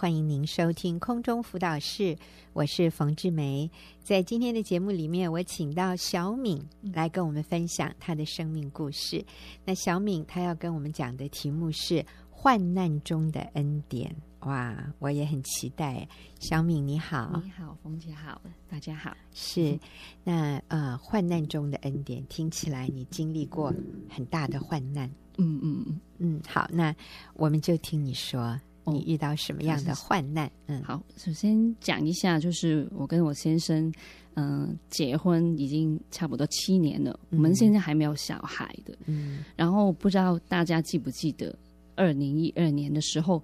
欢迎您收听空中辅导室，我是冯志梅。在今天的节目里面，我请到小敏来跟我们分享她的生命故事。那小敏她要跟我们讲的题目是患难中的恩典。哇，我也很期待。小敏你好，你好，冯姐好，大家好。是，那呃，患难中的恩典，听起来你经历过很大的患难。嗯嗯嗯嗯，好，那我们就听你说，你遇到什么样的患难？嗯，好，首先讲一下，就是我跟我先生，嗯、呃，结婚已经差不多七年了，嗯、我们现在还没有小孩的。嗯，然后不知道大家记不记得，二零一二年的时候，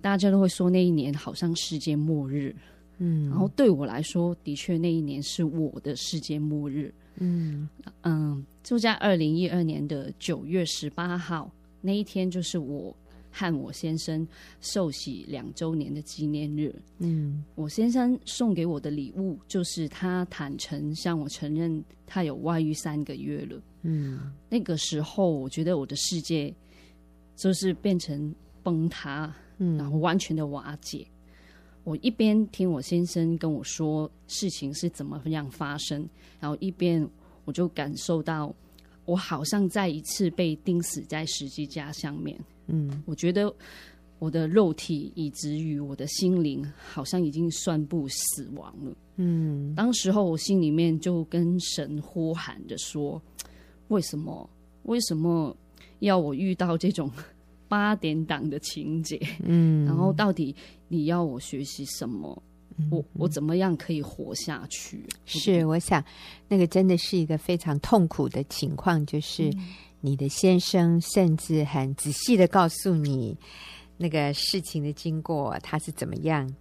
大家都会说那一年好像世界末日。嗯，然后对我来说，的确那一年是我的世界末日。嗯嗯，就在二零一二年的九月十八号那一天，就是我和我先生受洗两周年的纪念日。嗯，我先生送给我的礼物就是他坦诚向我承认他有外遇三个月了。嗯，那个时候我觉得我的世界就是变成崩塌，嗯，然后完全的瓦解。我一边听我先生跟我说事情是怎么样发生，然后一边我就感受到我好像再一次被钉死在十字架上面。嗯，我觉得我的肉体以至于我的心灵好像已经算不死亡了。嗯，当时候我心里面就跟神呼喊着说：“为什么？为什么要我遇到这种？”八点档的情节，嗯，然后到底你要我学习什么？嗯、我我怎么样可以活下去？是，我想那个真的是一个非常痛苦的情况，就是你的先生甚至很仔细的告诉你那个事情的经过，他是怎么样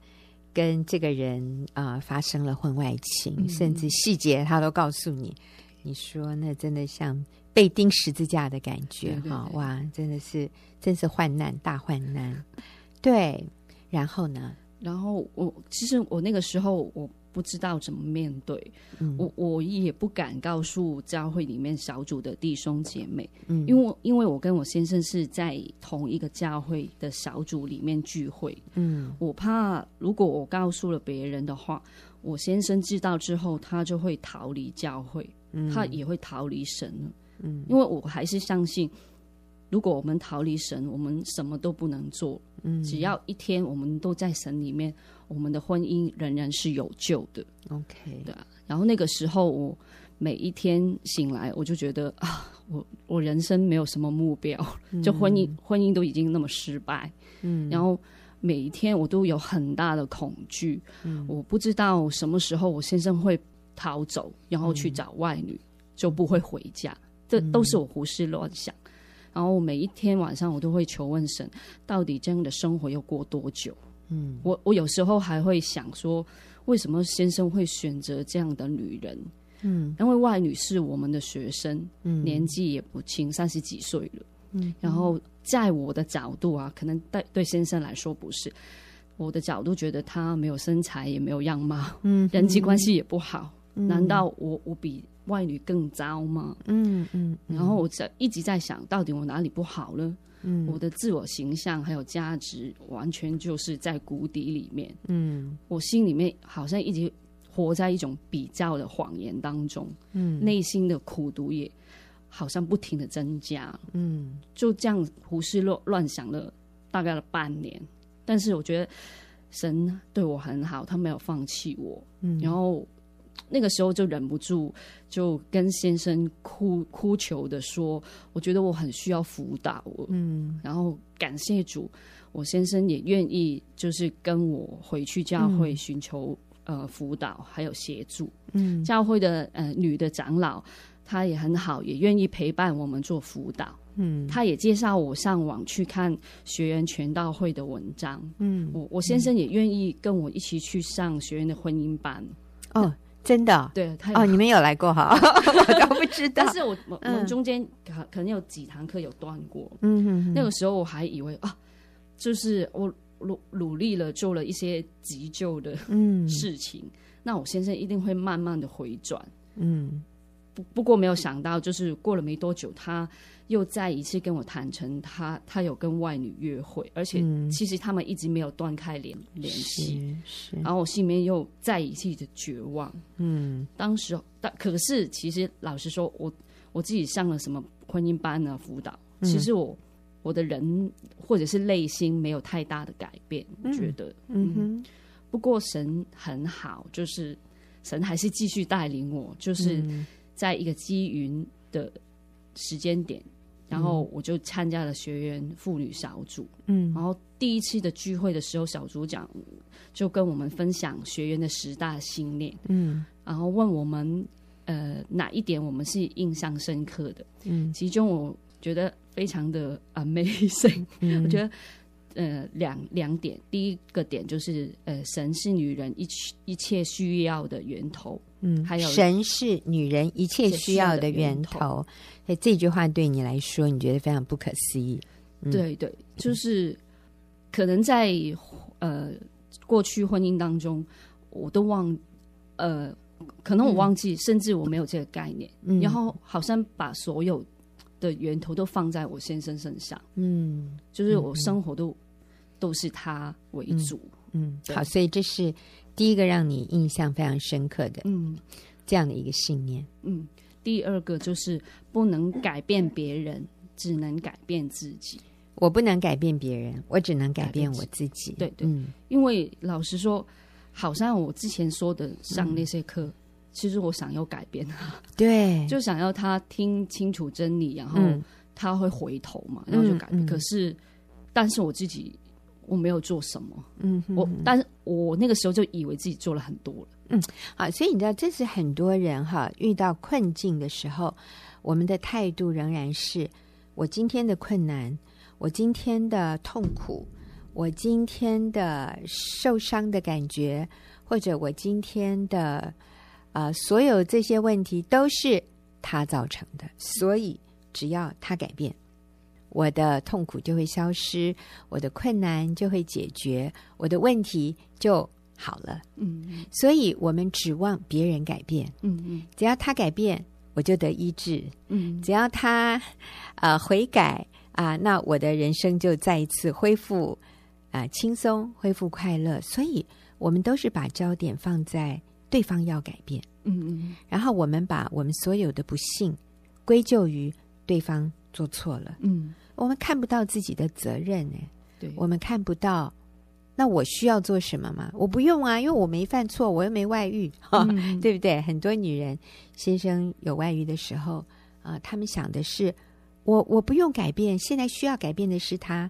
跟这个人啊、呃、发生了婚外情，嗯、甚至细节他都告诉你。你说那真的像。被钉十字架的感觉，哈哇，真的是，真是患难大患难。对，然后呢？然后我其实我那个时候我不知道怎么面对，嗯、我我也不敢告诉教会里面小组的弟兄姐妹，嗯，因为因为我跟我先生是在同一个教会的小组里面聚会，嗯，我怕如果我告诉了别人的话，我先生知道之后，他就会逃离教会，嗯、他也会逃离神了。嗯，因为我还是相信，如果我们逃离神，我们什么都不能做。嗯，只要一天我们都在神里面，我们的婚姻仍然是有救的。OK，对啊。然后那个时候，我每一天醒来，我就觉得啊，我我人生没有什么目标，就婚姻婚姻都已经那么失败。嗯，然后每一天我都有很大的恐惧。嗯，我不知道什么时候我先生会逃走，然后去找外女，就不会回家。这都是我胡思乱想，嗯、然后每一天晚上我都会求问神，到底这样的生活要过多久？嗯，我我有时候还会想说，为什么先生会选择这样的女人？嗯，因为外女是我们的学生，嗯，年纪也不轻，三十几岁了。嗯，然后在我的角度啊，可能对对先生来说不是，我的角度觉得她没有身材，也没有样貌，嗯，人际关系也不好，嗯、难道我我比？外女更糟吗？嗯嗯，嗯，然后我在一直在想到底我哪里不好呢？嗯，我的自我形象还有价值完全就是在谷底里面。嗯，我心里面好像一直活在一种比较的谎言当中。嗯，内心的苦毒也好像不停的增加。嗯，就这样胡思乱乱想了大概了半年，但是我觉得神对我很好，他没有放弃我。嗯，然后。那个时候就忍不住，就跟先生哭哭求的说：“我觉得我很需要辅导。”嗯，然后感谢主，我先生也愿意，就是跟我回去教会寻求、嗯、呃辅导还有协助。嗯，教会的呃女的长老，她也很好，也愿意陪伴我们做辅导。嗯，她也介绍我上网去看学员全道会的文章。嗯，我我先生也愿意跟我一起去上学员的婚姻班。哦。真的，对，他哦，你们有来过哈，我都不知道。但是我我们中间可可能有几堂课有断过，嗯哼哼，那个时候我还以为啊，就是我努努力了做了一些急救的嗯。事情，嗯，那我先生一定会慢慢的回转，嗯，不不过没有想到，就是过了没多久，他又再一次跟我坦诚他，他他有跟外女约会，而且其实他们一直没有断开联联系。是，然后我心里面又再一次的绝望。嗯，当时但可是其实老实说，我我自己上了什么婚姻班呢？辅导，其实我我的人或者是内心没有太大的改变，我觉得，嗯哼。不过神很好，就是神还是继续带领我，就是。在一个积云的时间点，然后我就参加了学员妇女小组。嗯，然后第一次的聚会的时候，小组长就跟我们分享学员的十大信念。嗯，然后问我们，呃，哪一点我们是印象深刻的？嗯，其中我觉得非常的 amazing。嗯，我觉得。呃，两两点，第一个点就是，呃，神是女人一一切需要的源头，嗯，还有神是女人一切需要的源头，所以这句话对你来说，你觉得非常不可思议，嗯、对对，就是可能在呃过去婚姻当中，我都忘，呃，可能我忘记，嗯、甚至我没有这个概念，嗯、然后好像把所有的源头都放在我先生身上，嗯，就是我生活都。都是他为主，嗯，嗯，好，所以这是第一个让你印象非常深刻的，嗯，这样的一个信念，嗯，第二个就是不能改变别人，只能改变自己。我不能改变别人，我只能改变我自己。对对，嗯，因为老实说，好像我之前说的上那些课，嗯，其实我想要改变他，对，就想要他听清楚真理，然后他会回头嘛，然后就改变。嗯，可是，但是我自己。我没有做什么，嗯哼。哼，我，但是我那个时候就以为自己做了很多了，嗯，好，所以你知道，这是很多人哈遇到困境的时候，我们的态度仍然是：我今天的困难，我今天的痛苦，我今天的受伤的感觉，或者我今天的呃所有这些问题都是他造成的，所以只要他改变。我的痛苦就会消失，我的困难就会解决，我的问题就好了。嗯，所以我们指望别人改变。嗯嗯，只要他改变，我就得医治。嗯，只要他呃悔改啊、呃，那我的人生就再一次恢复啊、呃、轻松，恢复快乐。所以，我们都是把焦点放在对方要改变。嗯嗯，然后我们把我们所有的不幸归咎于对方做错了。嗯。我们看不到自己的责任呢，对，我们看不到。那我需要做什么吗？我不用啊，因为我没犯错，我又没外遇，嗯、对不对？很多女人先生有外遇的时候啊、呃，他们想的是我我不用改变，现在需要改变的是他，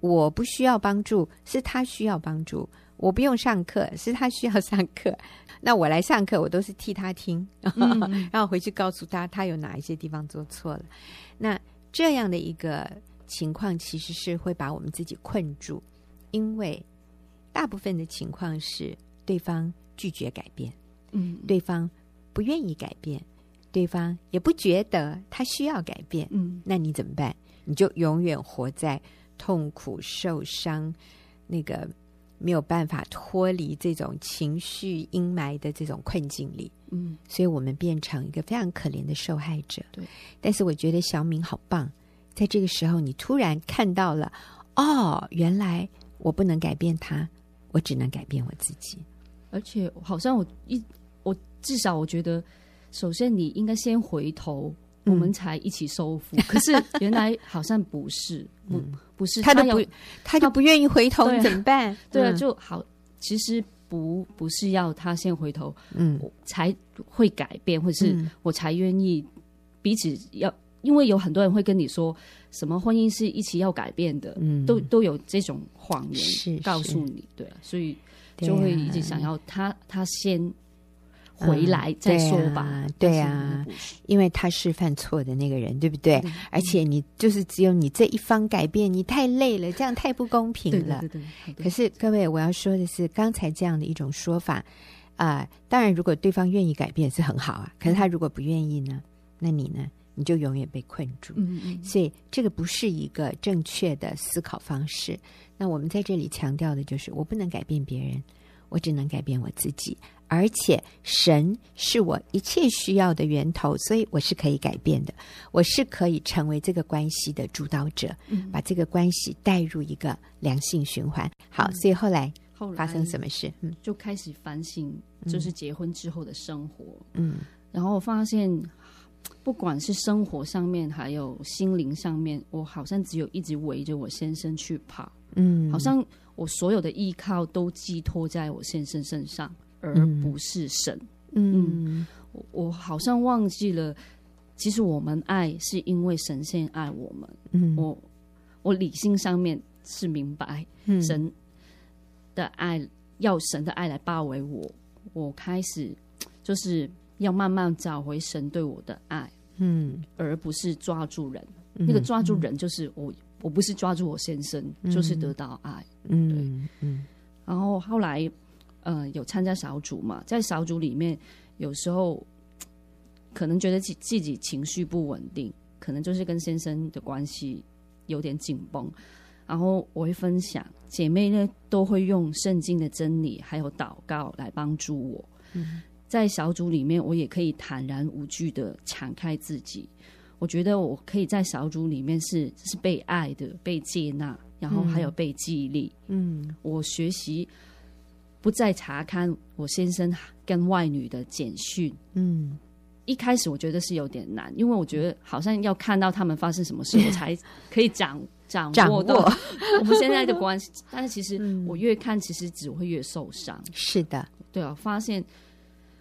我不需要帮助，是他需要帮助，我不用上课，是他需要上课。那我来上课，我都是替他听，嗯、然后回去告诉他他有哪一些地方做错了。那。这样的一个情况，其实是会把我们自己困住，因为大部分的情况是对方拒绝改变，嗯，对方不愿意改变，对方也不觉得他需要改变，嗯，那你怎么办？你就永远活在痛苦、受伤，那个没有办法脱离这种情绪阴霾的这种困境里。嗯，所以我们变成一个非常可怜的受害者。对，但是我觉得小敏好棒，在这个时候，你突然看到了，哦，原来我不能改变他，我只能改变我自己。而且好像我一我至少我觉得，首先你应该先回头，我们才一起收复。嗯、可是原来好像不是，不不是，他都不，他就不愿意回头，怎么办？对啊，就好，其实。不，不是要他先回头，嗯，我才会改变，或者是我才愿意彼此要，因为有很多人会跟你说，什么婚姻是一起要改变的，嗯，都都有这种谎言告诉你，对啊，所以就会一直想要他他先。回来再说吧，对啊，因为他是犯错的那个人，对不对？而且你就是只有你这一方改变，你太累了，这样太不公平了。对对对。可是各位，我要说的是，刚才这样的一种说法啊，当然，如果对方愿意改变是很好啊。可是他如果不愿意呢？那你呢？你就永远被困住。嗯嗯。所以这个不是一个正确的思考方式。那我们在这里强调的就是，我不能改变别人，我只能改变我自己。而且神是我一切需要的源头，所以我是可以改变的，我是可以成为这个关系的主导者，嗯、把这个关系带入一个良性循环。好，所以后来后来发生什么事？嗯，就开始反省，就是结婚之后的生活。嗯，然后我发现，不管是生活上面，还有心灵上面，我好像只有一直围着我先生去跑。嗯，好像我所有的依靠都寄托在我先生身上。而不是神，嗯，嗯，我我好像忘记了，其实我们爱是因为神先爱我们，嗯，我我理性上面是明白，神的爱，嗯，要神的爱来包围我，我开始就是要慢慢找回神对我的爱，嗯，而不是抓住人，嗯，那个抓住人就是我，我不是抓住我先生，嗯，就是得到爱，嗯，对，嗯，然后后来。呃，有参加小组嘛？在小组里面，有时候可能觉得自自己情绪不稳定，可能就是跟先生的关系有点紧绷。然后我会分享，姐妹呢都会用圣经的真理还有祷告来帮助我。嗯。在小组里面，我也可以坦然无惧的敞开自己。我觉得我可以在小组里面是是被爱的，被接纳，然后还有被激励。嗯，我学习。不再查看我先生跟外女的简讯。嗯，一开始我觉得是有点难，因为我觉得好像要看到他们发生什么事，我才 可以掌掌握到我们现在的关系。但是其实我越看，其实只会越受伤。是的，对啊，发现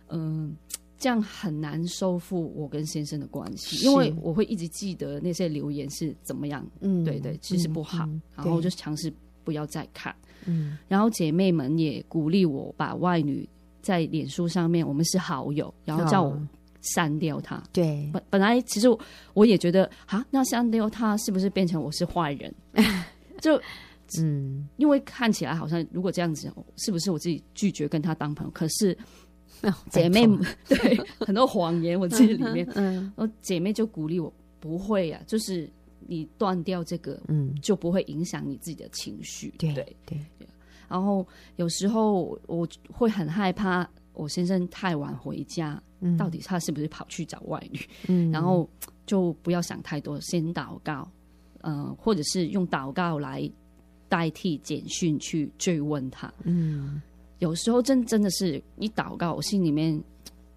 嗯、呃，这样很难收复我跟先生的关系，因为我会一直记得那些留言是怎么样。嗯，对对，其实不好，嗯、然后我就尝试不要再看。嗯，然后姐妹们也鼓励我把外女在脸书上面，我们是好友，然后叫我删掉她。对，本本来其实我也觉得啊，那删掉她是不是变成我是坏人？就嗯，因为看起来好像如果这样子，是不是我自己拒绝跟她当朋友？可是姐妹们 对很多谎言我自己里面，嗯，我姐妹就鼓励我不会呀、啊，就是。你断掉这个，嗯，就不会影响你自己的情绪，对对对。然后有时候我会很害怕，我先生太晚回家，嗯，到底他是不是跑去找外女？嗯，然后就不要想太多，先祷告，嗯，呃，或者是用祷告来代替简讯去追问他。嗯，有时候真真的是一祷告，我心里面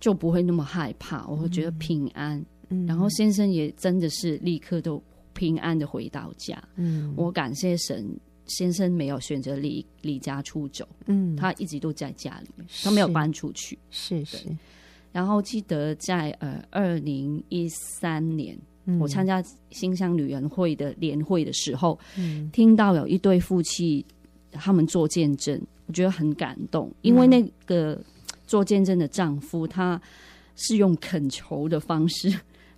就不会那么害怕，我会觉得平安。嗯，然后先生也真的是立刻都。平安的回到家，嗯，我感谢神，先生没有选择离离家出走，嗯，他一直都在家里面，他没有搬出去，是是。然后记得在呃二零一三年，嗯，我参加新乡女人会的年会的时候，嗯，听到有一对夫妻他们做见证，我觉得很感动，因为那个做见证的丈夫，他是用恳求的方式。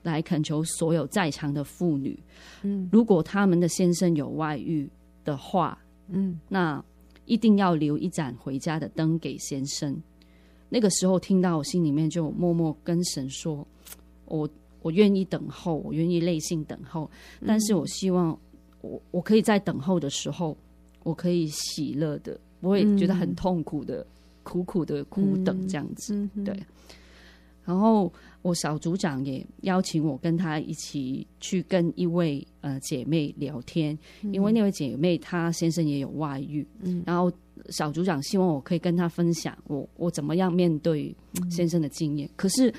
来恳求所有在场的妇女，嗯，如果他们的先生有外遇的话，嗯，那一定要留一盏回家的灯给先生。那个时候听到，我心里面就默默跟神说：“我我愿意等候，我愿意耐心等候，但是我希望我我可以在等候的时候，我可以喜乐的，不会觉得很痛苦的、苦苦的苦等这样子。”对。然后我小组长也邀请我跟他一起去跟一位呃姐妹聊天，嗯，因为那位姐妹她先生也有外遇，嗯，然后小组长希望我可以跟他分享我我怎么样面对先生的经验。嗯，可是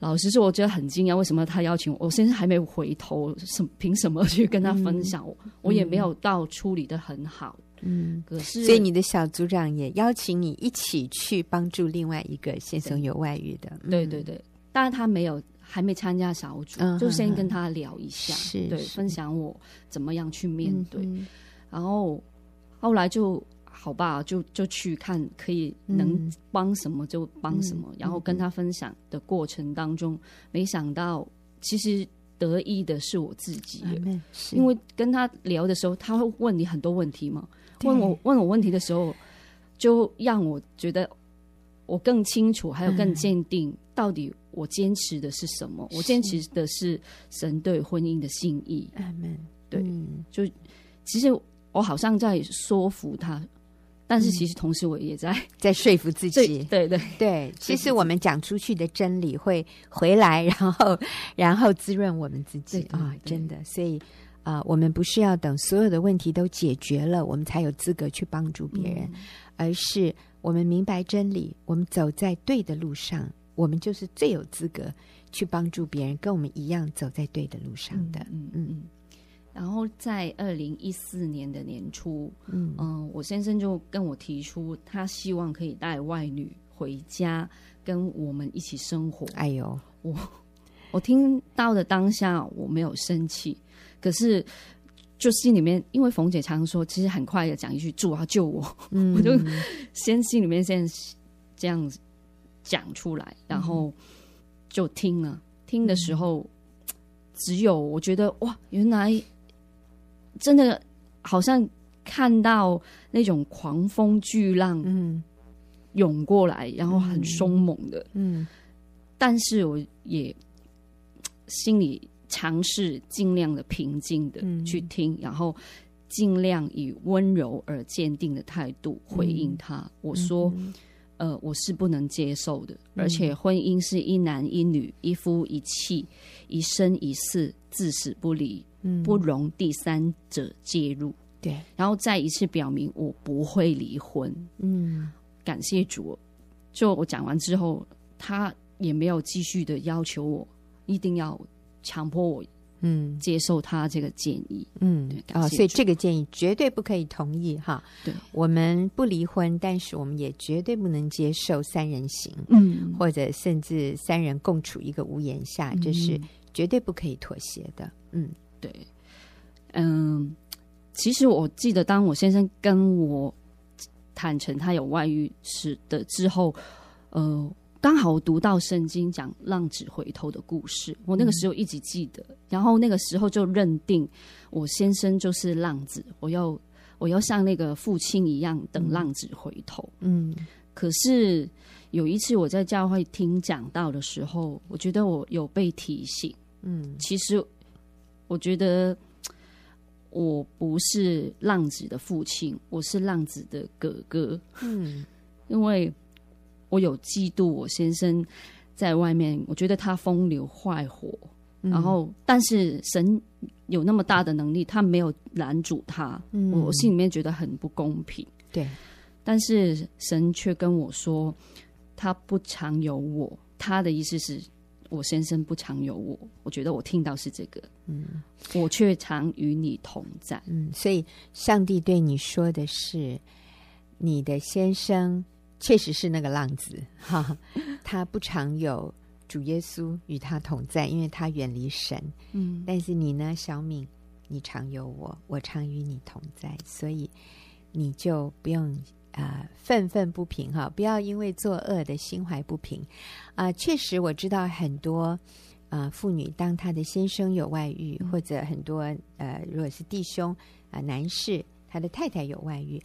老实说，我觉得很惊讶，为什么他邀请我？我先生还没回头，什 凭什么去跟他分享？我，嗯，我也没有到处理的很好。嗯，可是所以你的小组长也邀请你一起去帮助另外一个先生有外遇的，对对对。但是他没有还没参加小组，嗯，就先跟他聊一下，是对，分享我怎么样去面对。嗯、然后后来就好吧，就就去看可以能帮什么就帮什么，嗯，然后跟他分享的过程当中，嗯，没想到其实得意的是我自己，嗯，因为跟他聊的时候，他会问你很多问题嘛。问我问我问题的时候，就让我觉得我更清楚，还有更坚定，到底我坚持的是什么？嗯、我坚持的是神对婚姻的心意。对，嗯、就其实我好像在说服他，但是其实同时我也在、嗯、在说服自己，对对对，对。其实我们讲出去的真理会回来，然后 然后滋润我们自己啊，真的。所以啊、呃，我们不是要等所有的问题都解决了，我们才有资格去帮助别人，嗯、而是我们明白真理，我们走在对的路上，我们就是最有资格去帮助别人，跟我们一样走在对的路上的。嗯嗯。嗯然后在二零一四年的年初，嗯、呃、我先生就跟我提出，他希望可以带外女回家跟我们一起生活。哎呦，我我听到的当下我没有生气，可是就心里面，因为冯姐常说，其实很快的讲一句“主啊救我”，嗯、我就先心里面先这样讲出来，然后就听了。听的时候，只有我觉得哇，原来。真的好像看到那种狂风巨浪，嗯，涌过来，然后很凶猛的，嗯。但是我也心里尝试尽量的平静的去听，然后尽量以温柔而坚定的态度回应他。我说：“呃，我是不能接受的，而且婚姻是一男一女，一夫一妻，一生一世，至死不离。”不容第三者介入，对，然后再一次表明我不会离婚。嗯，感谢主。就我讲完之后，他也没有继续的要求我一定要强迫我，嗯，接受他这个建议。嗯，对，啊、哦，所以这个建议绝对不可以同意哈。对，我们不离婚，但是我们也绝对不能接受三人行，嗯，或者甚至三人共处一个屋檐下，这、就是绝对不可以妥协的。嗯。对，嗯，其实我记得，当我先生跟我坦诚他有外遇时的之后，呃，刚好我读到圣经讲浪子回头的故事，我那个时候一直记得，嗯、然后那个时候就认定我先生就是浪子，我要我要像那个父亲一样等浪子回头。嗯，可是有一次我在教会听讲到的时候，我觉得我有被提醒，嗯，其实。我觉得我不是浪子的父亲，我是浪子的哥哥。嗯，因为我有嫉妒我先生在外面，我觉得他风流坏活。嗯、然后，但是神有那么大的能力，他没有拦阻他。嗯，我心里面觉得很不公平。对，但是神却跟我说，他不常有我。他的意思是。我先生不常有我，我觉得我听到是这个，嗯，我却常与你同在，嗯，所以上帝对你说的是，你的先生确实是那个浪子，哈，他不常有主耶稣与他同在，因为他远离神，嗯，但是你呢，小敏，你常有我，我常与你同在，所以你就不用。啊，愤愤、呃、不平哈！不要因为作恶的心怀不平啊、呃！确实，我知道很多啊、呃、妇女，当她的先生有外遇，嗯、或者很多呃，如果是弟兄啊、呃、男士，他的太太有外遇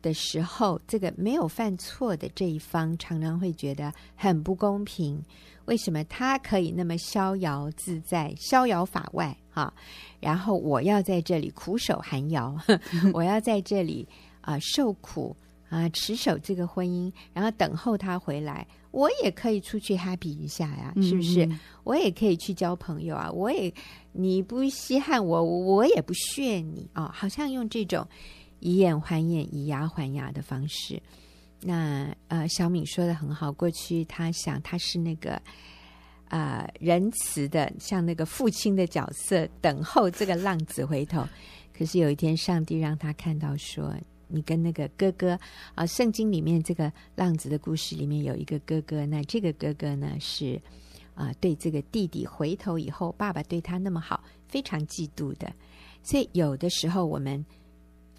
的时候，这个没有犯错的这一方，常常会觉得很不公平。为什么他可以那么逍遥自在、逍遥法外哈？然后我要在这里苦守寒窑，我要在这里啊、呃、受苦。啊，持守这个婚姻，然后等候他回来，我也可以出去 happy 一下呀，是不是？我也可以去交朋友啊，我也你不稀罕我，我也不炫你啊，哦，好像用这种以眼还眼、以牙还牙的方式。那呃，小敏说的很好，过去他想他是那个啊，呃，仁慈的，像那个父亲的角色，等候这个浪子回头。可是有一天，上帝让他看到说。你跟那个哥哥啊，圣经里面这个浪子的故事里面有一个哥哥，那这个哥哥呢是啊，对这个弟弟回头以后，爸爸对他那么好，非常嫉妒的。所以有的时候我们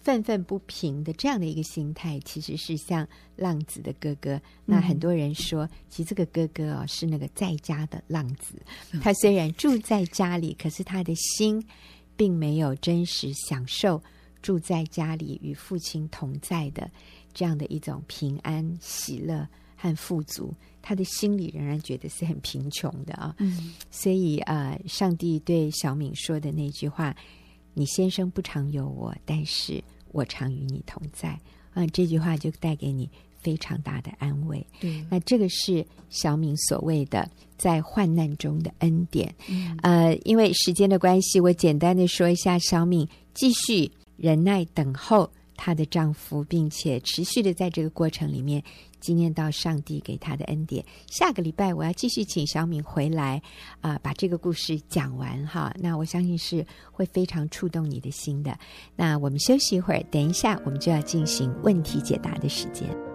愤愤不平的这样的一个心态，其实是像浪子的哥哥。那很多人说，其实这个哥哥啊是那个在家的浪子，他虽然住在家里，可是他的心并没有真实享受。住在家里与父亲同在的这样的一种平安、喜乐和富足，他的心里仍然觉得是很贫穷的啊。嗯，所以啊，上帝对小敏说的那句话：“你先生不常有我，但是我常与你同在。”啊，这句话就带给你非常大的安慰。对，那这个是小敏所谓的在患难中的恩典。嗯、呃，因为时间的关系，我简单的说一下，小敏继续忍耐等候她的丈夫，并且持续的在这个过程里面。纪念到上帝给她的恩典。下个礼拜我要继续请小敏回来啊、把这个故事讲完哈。那我相信是会非常触动你的心的。那我们休息一会儿，等一下我们就要进行问题解答的时间。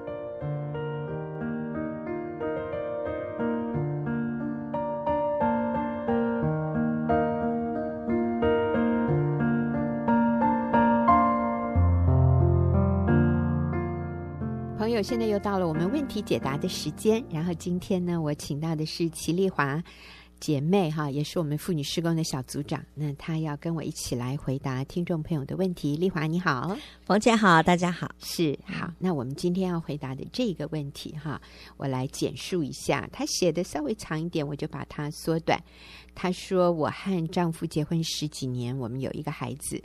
现在又到了我们问题解答的时间，然后今天呢，我请到的是齐丽华姐妹哈，也是我们妇女施工的小组长，那她要跟我一起来回答听众朋友的问题。丽华你好，冯姐好，大家好，是好。那我们今天要回答的这个问题哈，我来简述一下，她写的稍微长一点，我就把它缩短。她说，我和丈夫结婚十几年，我们有一个孩子，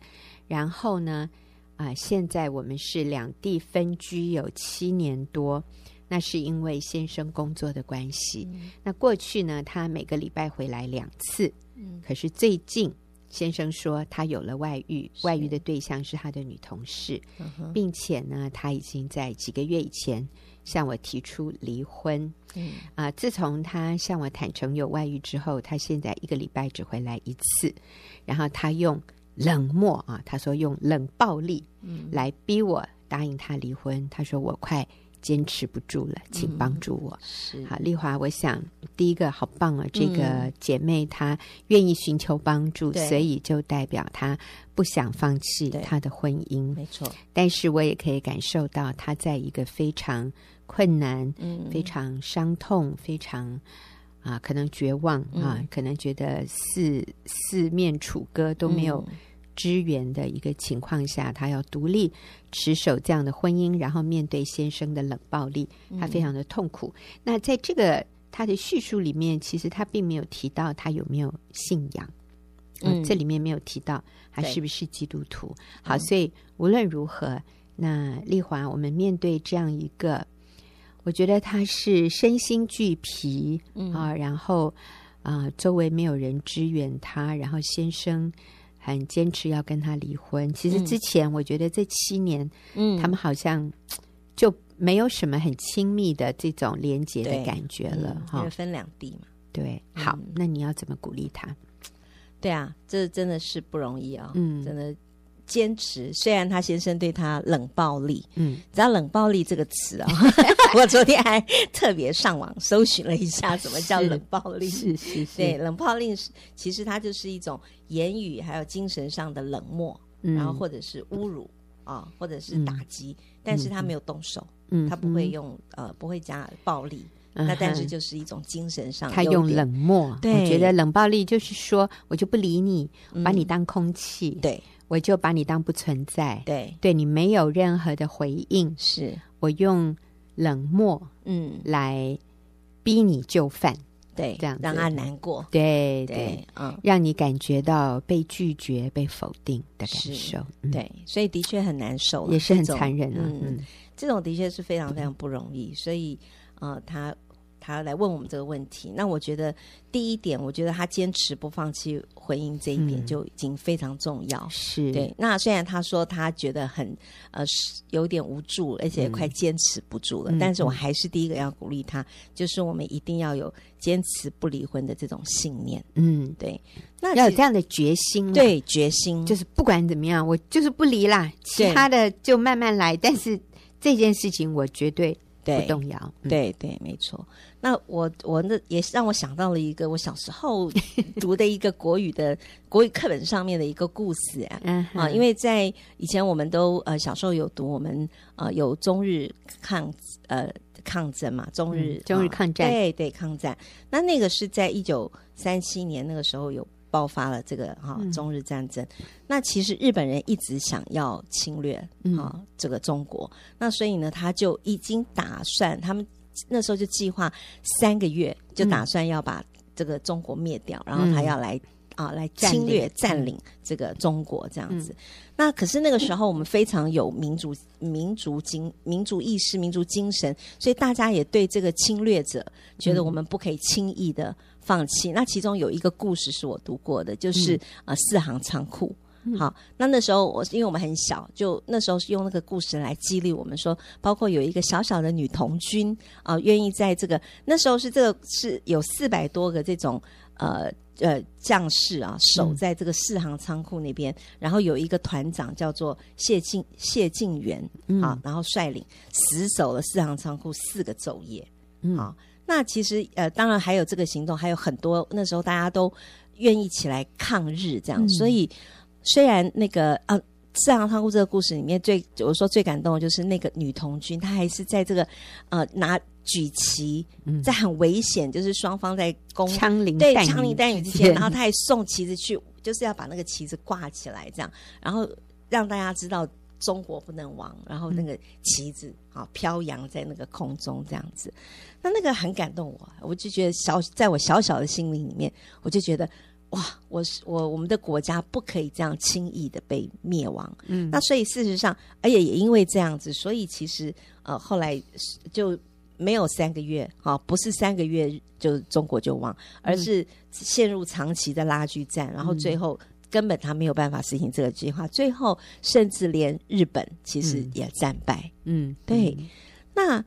然后呢。啊，现在我们是两地分居有七年多，那是因为先生工作的关系。嗯、那过去呢，他每个礼拜回来两次。嗯，可是最近先生说他有了外遇，外遇的对象是他的女同事，嗯、并且呢，他已经在几个月以前向我提出离婚。嗯，啊，自从他向我坦诚有外遇之后，他现在一个礼拜只回来一次，然后他用。冷漠啊！他说用冷暴力来逼我答应他离婚。嗯、他说我快坚持不住了，请帮助我。嗯、好，丽华，我想第一个好棒啊！这个姐妹她愿意寻求帮助，嗯、所以就代表她不想放弃她的婚姻。没错，但是我也可以感受到她在一个非常困难、嗯、非常伤痛、非常。啊，可能绝望啊，可能觉得四四面楚歌都没有支援的一个情况下，她、嗯、要独立持守这样的婚姻，然后面对先生的冷暴力，她非常的痛苦。嗯、那在这个她的叙述里面，其实她并没有提到她有没有信仰，嗯，这里面没有提到她是不是基督徒。好，所以无论如何，那丽华，我们面对这样一个。我觉得他是身心俱疲、嗯、啊，然后啊，周围没有人支援他，然后先生很坚持要跟他离婚。其实之前我觉得这七年，嗯，他们好像 就没有什么很亲密的这种连结的感觉了哈。分两地嘛，对。好，嗯、那你要怎么鼓励他？对啊，这真的是不容易啊、哦，嗯，真的。坚持，虽然他先生对他冷暴力，嗯，只要“冷暴力”这个词啊、哦，我昨天还特别上网搜寻了一下，什么叫冷暴力？是是是，对，冷暴力是其实它就是一种言语还有精神上的冷漠，嗯、然后或者是侮辱啊、哦，或者是打击，嗯、但是他没有动手，嗯，他不会用呃不会加暴力，嗯、那但是就是一种精神上，他用冷漠，对，我觉得冷暴力就是说我就不理你，嗯、把你当空气，对。我就把你当不存在，对，对你没有任何的回应，是。我用冷漠，嗯，来逼你就范，对，这样让他难过，对对，嗯，让你感觉到被拒绝、被否定的感受，对，所以的确很难受，也是很残忍啊，嗯，这种的确是非常非常不容易，所以，呃，他。他来问我们这个问题，那我觉得第一点，我觉得他坚持不放弃婚姻这一点就已经非常重要。嗯、是对。那虽然他说他觉得很呃有点无助，而且快坚持不住了，嗯、但是我还是第一个要鼓励他，嗯、就是我们一定要有坚持不离婚的这种信念。嗯，对。那要有这样的决心。对，决心就是不管怎么样，我就是不离啦，其他的就慢慢来。但是这件事情，我绝对。对，不动摇。嗯、对对，没错。那我我那也是让我想到了一个我小时候 读的一个国语的国语课本上面的一个故事啊。嗯啊，因为在以前我们都呃小时候有读，我们呃有中日抗呃抗争嘛，中日、嗯、中日抗战。啊、对对，抗战。那那个是在一九三七年那个时候有。爆发了这个哈中日战争，嗯、那其实日本人一直想要侵略啊、嗯、这个中国，那所以呢，他就已经打算，他们那时候就计划三个月就打算要把这个中国灭掉，嗯、然后他要来啊来侵略占领这个中国这样子。嗯、那可是那个时候我们非常有民族民族精民族意识、民族精神，所以大家也对这个侵略者觉得我们不可以轻易的放弃。嗯、那其中有一个故事是我读过的，就是、嗯、呃四行仓库。好，那那时候我因为我们很小，就那时候是用那个故事来激励我们说，包括有一个小小的女童军啊，愿意在这个那时候是这个是有四百多个这种呃呃将士啊，守在这个四行仓库那边，嗯、然后有一个团长叫做谢晋谢晋元啊，嗯、然后率领死守了四行仓库四个昼夜。嗯，好，那其实呃当然还有这个行动，还有很多那时候大家都愿意起来抗日这样，嗯、所以。虽然那个啊，四行仓库这个故事里面最我说最感动的就是那个女童军，她还是在这个呃拿举旗，在很危险，就是双方在攻枪林对枪林弹雨之间，然后她还送旗子去，就是要把那个旗子挂起来，这样，然后让大家知道中国不能亡，然后那个旗子啊飘扬在那个空中这样子，那那个很感动我，我就觉得小在我小小的心灵里面，我就觉得。哇，我是我，我们的国家不可以这样轻易的被灭亡。嗯，那所以事实上，而且也因为这样子，所以其实呃后来就没有三个月，哈、哦，不是三个月就中国就亡，而是陷入长期的拉锯战，嗯、然后最后根本他没有办法实行这个计划，最后甚至连日本其实也战败。嗯，对。嗯、那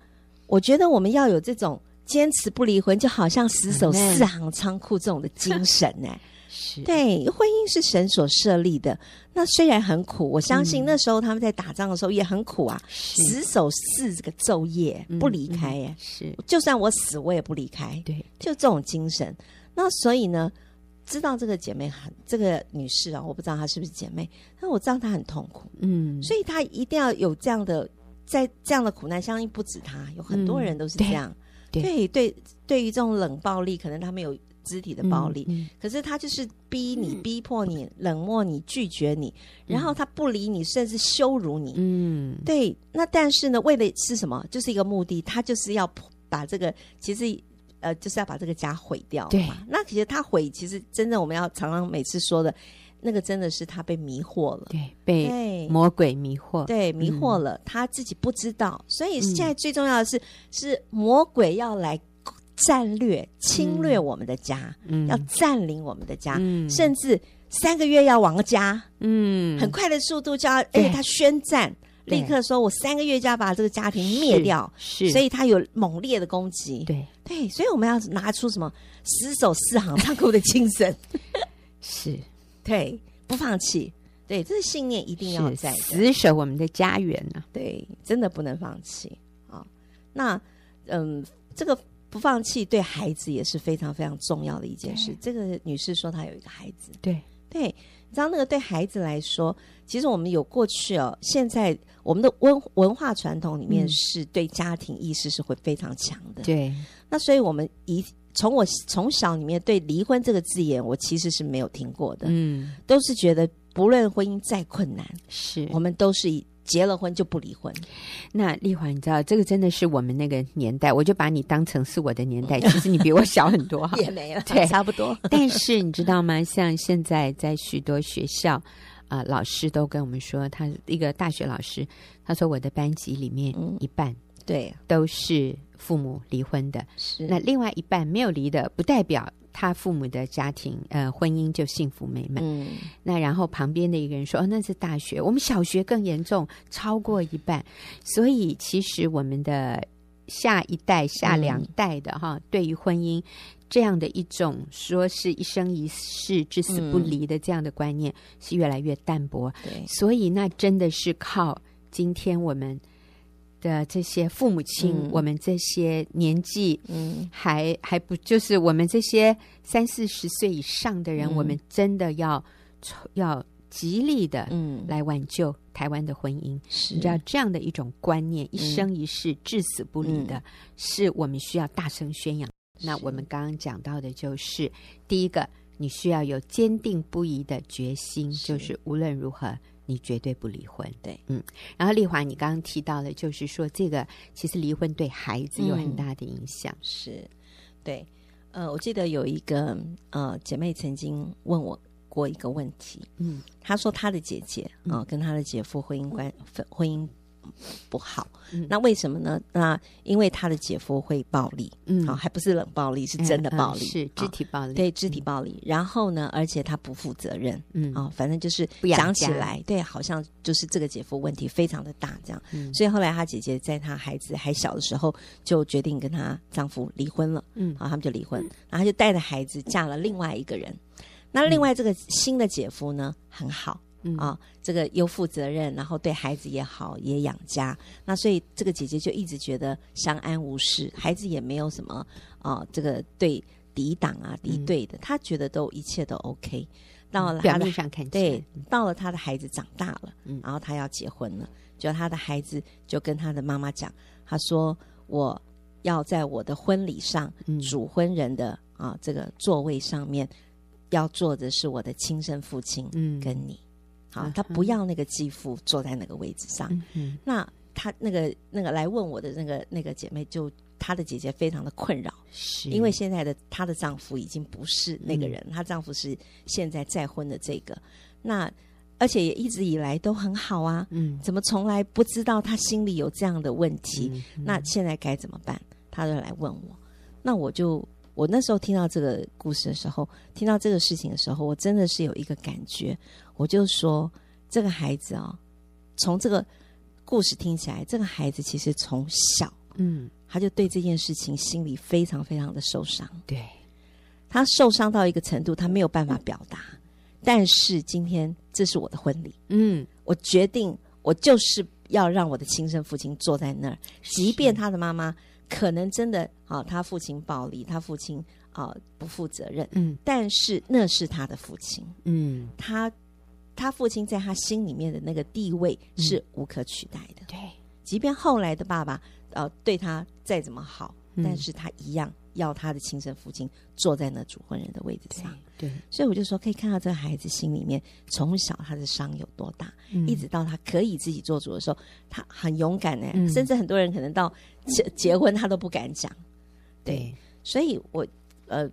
我觉得我们要有这种坚持不离婚，就好像死守四行仓库这种的精神呢、欸。是对，婚姻是神所设立的。那虽然很苦，我相信那时候他们在打仗的时候也很苦啊，是死守四这个昼夜不离开耶。是，就算我死我也不离开。对，就这种精神。那所以呢，知道这个姐妹很这个女士啊，我不知道她是不是姐妹，但我知道她很痛苦。嗯，所以她一定要有这样的，在这样的苦难，相信不止她，有很多人都是这样。嗯、对对对，对于这种冷暴力，可能他们有。肢体的暴力，嗯嗯、可是他就是逼你、逼迫你、冷漠你、拒绝你，嗯、然后他不理你，甚至羞辱你。嗯，对。那但是呢，为的是什么？就是一个目的，他就是要把这个，其实呃，就是要把这个家毁掉。对。那其实他毁，其实真的我们要常常每次说的，那个真的是他被迷惑了。对，被魔鬼迷惑。对，迷惑了，嗯、他自己不知道。所以现在最重要的是，嗯、是魔鬼要来。战略侵略我们的家，嗯、要占领我们的家，嗯、甚至三个月要亡家，嗯，很快的速度就要，而且他宣战，对立刻说我三个月就要把这个家庭灭掉，是，是所以他有猛烈的攻击，对。对，所以我们要拿出什么死守四行仓库的精神，是，对，不放弃，对，这是信念一定要在死守我们的家园呢、啊，对，真的不能放弃。啊。那嗯，这个。不放弃对孩子也是非常非常重要的一件事。对。这个女士说她有一个孩子，对。对，你知道那个对孩子来说，其实我们有过去哦，现在我们的文文化传统里面是对家庭意识是会非常强的。对、嗯，那所以我们一从我从小里面对离婚这个字眼，我其实是没有听过的。嗯，都是觉得不论婚姻再困难，是我们都是以。结了婚就不离婚，那丽华，你知道这个真的是我们那个年代，我就把你当成是我的年代。其实你比我小很多，也没了，对，差不多。但是你知道吗？像现在在许多学校啊、呃，老师都跟我们说，他一个大学老师，他说我的班级里面一半对都是父母离婚的，是那另外一半没有离的，不代表。他父母的家庭，呃，婚姻就幸福美满。嗯，那然后旁边的一个人说：“哦，那是大学，我们小学更严重，超过一半。”所以，其实我们的下一代、下两代的哈，嗯、对于婚姻这样的一种说是一生一世、至死不离的这样的观念，是越来越淡薄。对、嗯，所以那真的是靠今天我们。的这些父母亲，嗯、我们这些年纪，嗯，还还不就是我们这些三四十岁以上的人，嗯、我们真的要要极力的，嗯，来挽救台湾的婚姻。是。你知道这样的一种观念，嗯、一生一世、至死不离的，嗯、是我们需要大声宣扬。那我们刚刚讲到的就是第一个，你需要有坚定不移的决心，是。就是无论如何。你绝对不离婚，对，嗯。然后丽华，你刚刚提到的，就是说这个其实离婚对孩子有很大的影响，嗯、是，对，呃，我记得有一个呃姐妹曾经问我过一个问题，嗯，他说他的姐姐啊、呃、跟他的姐夫婚姻关婚姻。不好，嗯、那为什么呢？那因为他的姐夫会暴力，嗯，好，还不是冷暴力，是真的暴力，是肢体暴力，对，肢体暴力。然后呢，而且他不负责任，嗯，啊，反正就是讲起来，对，好像就是这个姐夫问题非常的大，这样。嗯、所以后来他姐姐在他孩子还小的时候，就决定跟他丈夫离婚了，嗯，好，他们就离婚，然后就带着孩子嫁了另外一个人。那另外这个新的姐夫呢，很好。嗯啊，这个又负责任，然后对孩子也好，也养家。那所以这个姐姐就一直觉得相安无事，孩子也没有什么啊，这个对抵挡啊、敌对的，她、嗯、觉得都一切都 OK。到了表面上看对，到了他的孩子长大了，嗯，然后他要结婚了，就他的孩子就跟他的妈妈讲，他说：“我要在我的婚礼上，嗯、主婚人的啊这个座位上面要做的是我的亲生父亲，嗯，跟你。”好，他不要那个继父坐在那个位置上。嗯嗯、那他那个那个来问我的那个那个姐妹就，就她的姐姐非常的困扰，是因为现在的她的丈夫已经不是那个人，她、嗯、丈夫是现在再婚的这个。那而且也一直以来都很好啊，嗯，怎么从来不知道她心里有这样的问题？那现在该怎么办？她就来问我。那我就我那时候听到这个故事的时候，听到这个事情的时候，我真的是有一个感觉。我就说，这个孩子啊、哦，从这个故事听起来，这个孩子其实从小，嗯，他就对这件事情心里非常非常的受伤。对，他受伤到一个程度，他没有办法表达。但是今天这是我的婚礼，嗯，我决定，我就是要让我的亲生父亲坐在那儿，即便他的妈妈可能真的啊，他父亲暴力，他父亲啊不负责任，嗯，但是那是他的父亲，嗯，他。他父亲在他心里面的那个地位是无可取代的。对，即便后来的爸爸呃对他再怎么好，但是他一样要他的亲生父亲坐在那主婚人的位置上。对，所以我就说可以看到这个孩子心里面从小他的伤有多大，一直到他可以自己做主的时候，他很勇敢呢。甚至很多人可能到结结婚他都不敢讲。对，所以我呃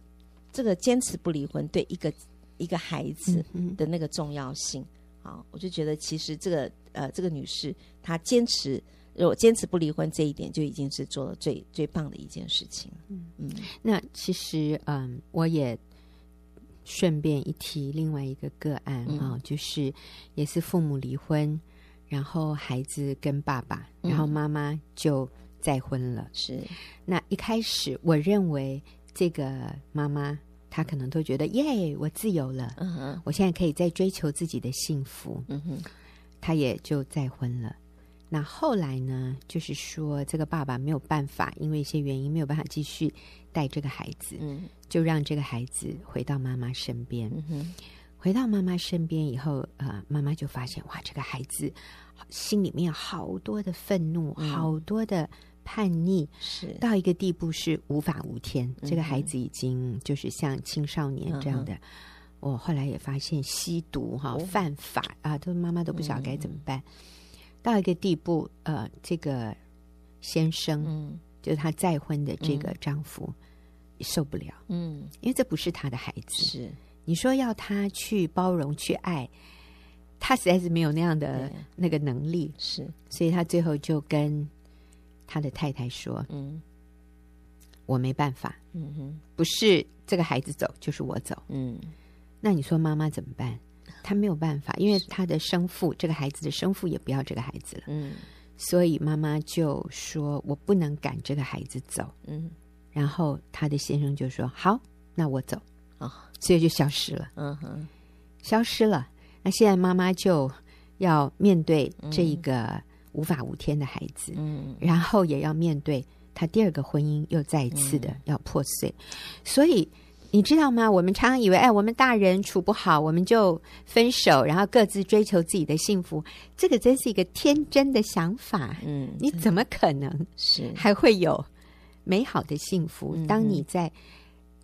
这个坚持不离婚对一个。一个孩子的那个重要性啊，我就觉得其实这个呃，这个女士她坚持，如果坚持不离婚这一点，就已经是做了最最棒的一件事情。嗯嗯，那其实嗯，我也顺便一提另外一个个案啊，嗯、就是也是父母离婚，然后孩子跟爸爸，然后妈妈就再婚了。是，那一开始我认为这个妈妈。他可能都觉得耶，我自由了，嗯哼，我现在可以再追求自己的幸福，嗯哼，他也就再婚了。那后来呢，就是说这个爸爸没有办法，因为一些原因没有办法继续带这个孩子，嗯，就让这个孩子回到妈妈身边。嗯，回到妈妈身边以后，呃，妈妈就发现哇，这个孩子心里面有好多的愤怒，嗯、好多的。叛逆是到一个地步是无法无天，这个孩子已经就是像青少年这样的。嗯、我后来也发现吸毒哈、哦、犯法啊，都妈妈都不晓得该怎么办。嗯、到一个地步，呃，这个先生，嗯、就是他再婚的这个丈夫、嗯、受不了，嗯，因为这不是他的孩子，是。你说要他去包容去爱，他实在是没有那样的那个能力，是，所以他最后就跟。他的太太说：“嗯，我没办法，嗯哼，不是这个孩子走，就是我走，嗯，那你说妈妈怎么办？他没有办法，因为他的生父，这个孩子的生父也不要这个孩子了，嗯，所以妈妈就说我不能赶这个孩子走，嗯，然后他的先生就说好，那我走，哦，所以就消失了，嗯哼，消失了。那现在妈妈就要面对这一个。嗯”无法无天的孩子，嗯，然后也要面对他第二个婚姻又再一次的要破碎，嗯、所以你知道吗？我们常常以为，哎，我们大人处不好，我们就分手，然后各自追求自己的幸福，这个真是一个天真的想法，嗯，你怎么可能是。还会有美好的幸福？是当你在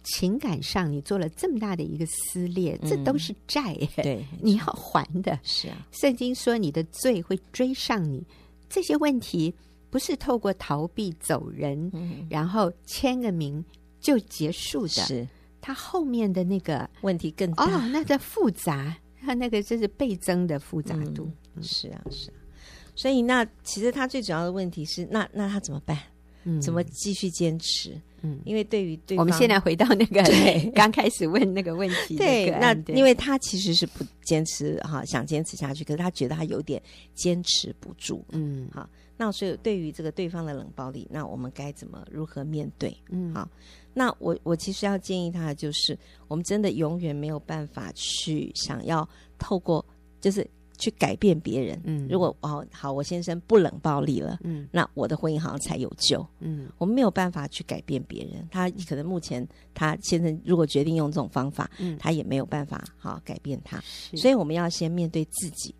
情感上你做了这么大的一个撕裂，嗯、这都是债，对，你要还的，是啊。圣经说你的罪会追上你。这些问题不是透过逃避走人，嗯、然后签个名就结束的，是它后面的那个问题更大，哦，那个复杂，它那个就是倍增的复杂度。嗯、是啊，是啊。所以那其实他最主要的问题是，那那他怎么办？嗯，怎么继续坚持？嗯，因为对于对方，我们现在回到那个对 刚开始问那个问题，对，那因为他其实是不坚持哈，想坚持下去，可是他觉得他有点坚持不住，嗯，好，那所以对于这个对方的冷暴力，那我们该怎么如何面对？嗯，好，那我我其实要建议他的就是，我们真的永远没有办法去想要透过就是。去改变别人，嗯，如果哦好，我先生不冷暴力了，嗯，那我的婚姻好像才有救，嗯，我们没有办法去改变别人，他可能目前他先生如果决定用这种方法，嗯，他也没有办法好改变他，所以我们要先面对自己，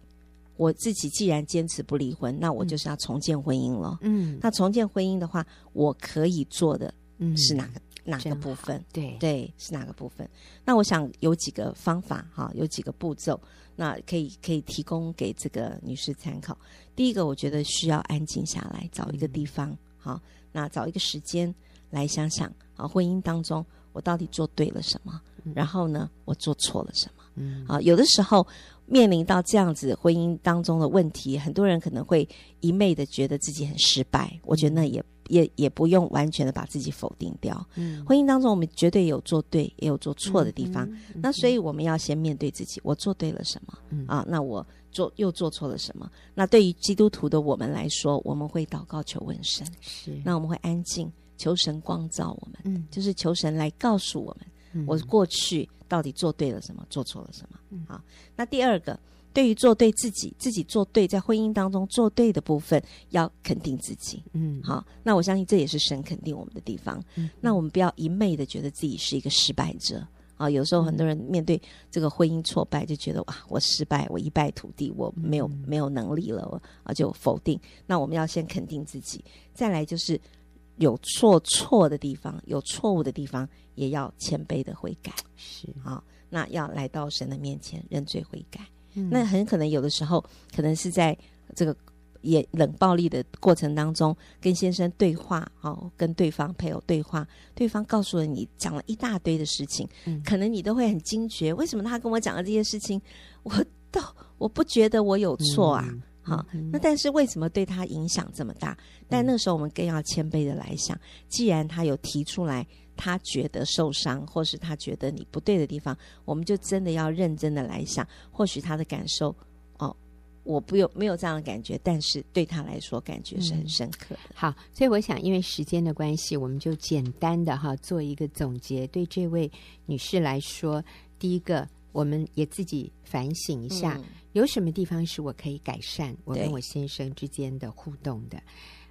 我自己既然坚持不离婚，那我就是要重建婚姻了，嗯，那重建婚姻的话，我可以做的是哪个？哪个部分？对对，是哪个部分？那我想有几个方法哈，有几个步骤，那可以可以提供给这个女士参考。第一个，我觉得需要安静下来，找一个地方，好、嗯，那找一个时间来想想啊，婚姻当中我到底做对了什么？嗯、然后呢，我做错了什么？嗯，啊，有的时候面临到这样子婚姻当中的问题，很多人可能会一昧的觉得自己很失败。我觉得那也。也也不用完全的把自己否定掉。嗯，婚姻当中我们绝对有做对，也有做错的地方。嗯嗯、那所以我们要先面对自己，我做对了什么？嗯啊，那我做又做错了什么？那对于基督徒的我们来说，我们会祷告求问神。是，那我们会安静求神光照我们。嗯，就是求神来告诉我们，嗯、我过去到底做对了什么，做错了什么？嗯，好。那第二个。对于做对自己，自己做对，在婚姻当中做对的部分，要肯定自己。嗯，好，那我相信这也是神肯定我们的地方。嗯，那我们不要一昧的觉得自己是一个失败者啊。有时候很多人面对这个婚姻挫败，就觉得哇，我失败，我一败涂地，我没有没有能力了，啊，就否定。那我们要先肯定自己，再来就是有错错的地方，有错误的地方，也要谦卑的悔改。是。啊，那要来到神的面前认罪悔改。那很可能有的时候，可能是在这个也冷暴力的过程当中，跟先生对话，哦，跟对方配偶对话，对方告诉了你讲了一大堆的事情，嗯，可能你都会很惊觉，为什么他跟我讲的这些事情，我都我不觉得我有错啊，好，那但是为什么对他影响这么大？但那个时候我们更要谦卑的来想，既然他有提出来。他觉得受伤，或是他觉得你不对的地方，我们就真的要认真的来想。或许他的感受，哦，我不有没有这样的感觉，但是对他来说，感觉是很深刻的。嗯。好，所以我想，因为时间的关系，我们就简单的哈做一个总结。对这位女士来说，第一个，我们也自己反省一下，嗯，有什么地方是我可以改善我跟我先生之间的互动的。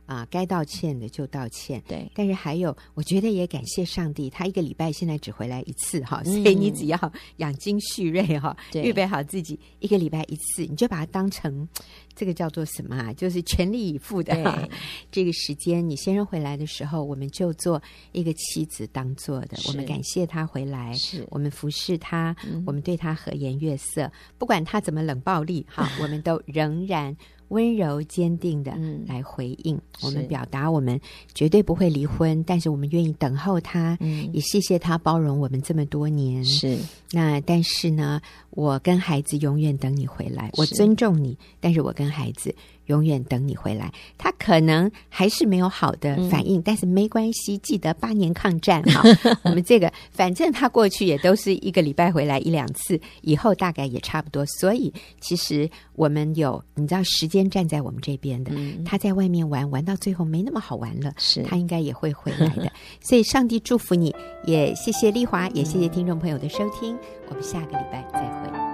啊，该道歉的就道歉。对，但是还有，我觉得也感谢上帝，他一个礼拜现在只回来一次哈，所以你只要养精蓄锐哈，预备好自己，一个礼拜一次，你就把它当成这个叫做什么啊？就是全力以赴的 这个时间。你先生回来的时候，我们就做一个妻子当做的，我们感谢他回来，是我们服侍他，我们对他和颜悦色，不管他怎么冷暴力哈，我们都仍然。温柔坚定的来回应，嗯、我们表达我们绝对不会离婚，但是我们愿意等候他，嗯、也谢谢他包容我们这么多年。是，那但是呢，我跟孩子永远等你回来，我尊重你，但是我跟孩子。永远等你回来，他可能还是没有好的反应，嗯、但是没关系。记得八年抗战哈，我们这个反正他过去也都是一个礼拜回来一两次，以后大概也差不多。所以其实我们有你知道时间站在我们这边的，嗯、他在外面玩玩到最后没那么好玩了，是他应该也会回来的。所以上帝祝福你，也谢谢丽华，也谢谢听众朋友的收听，我们下个礼拜再会。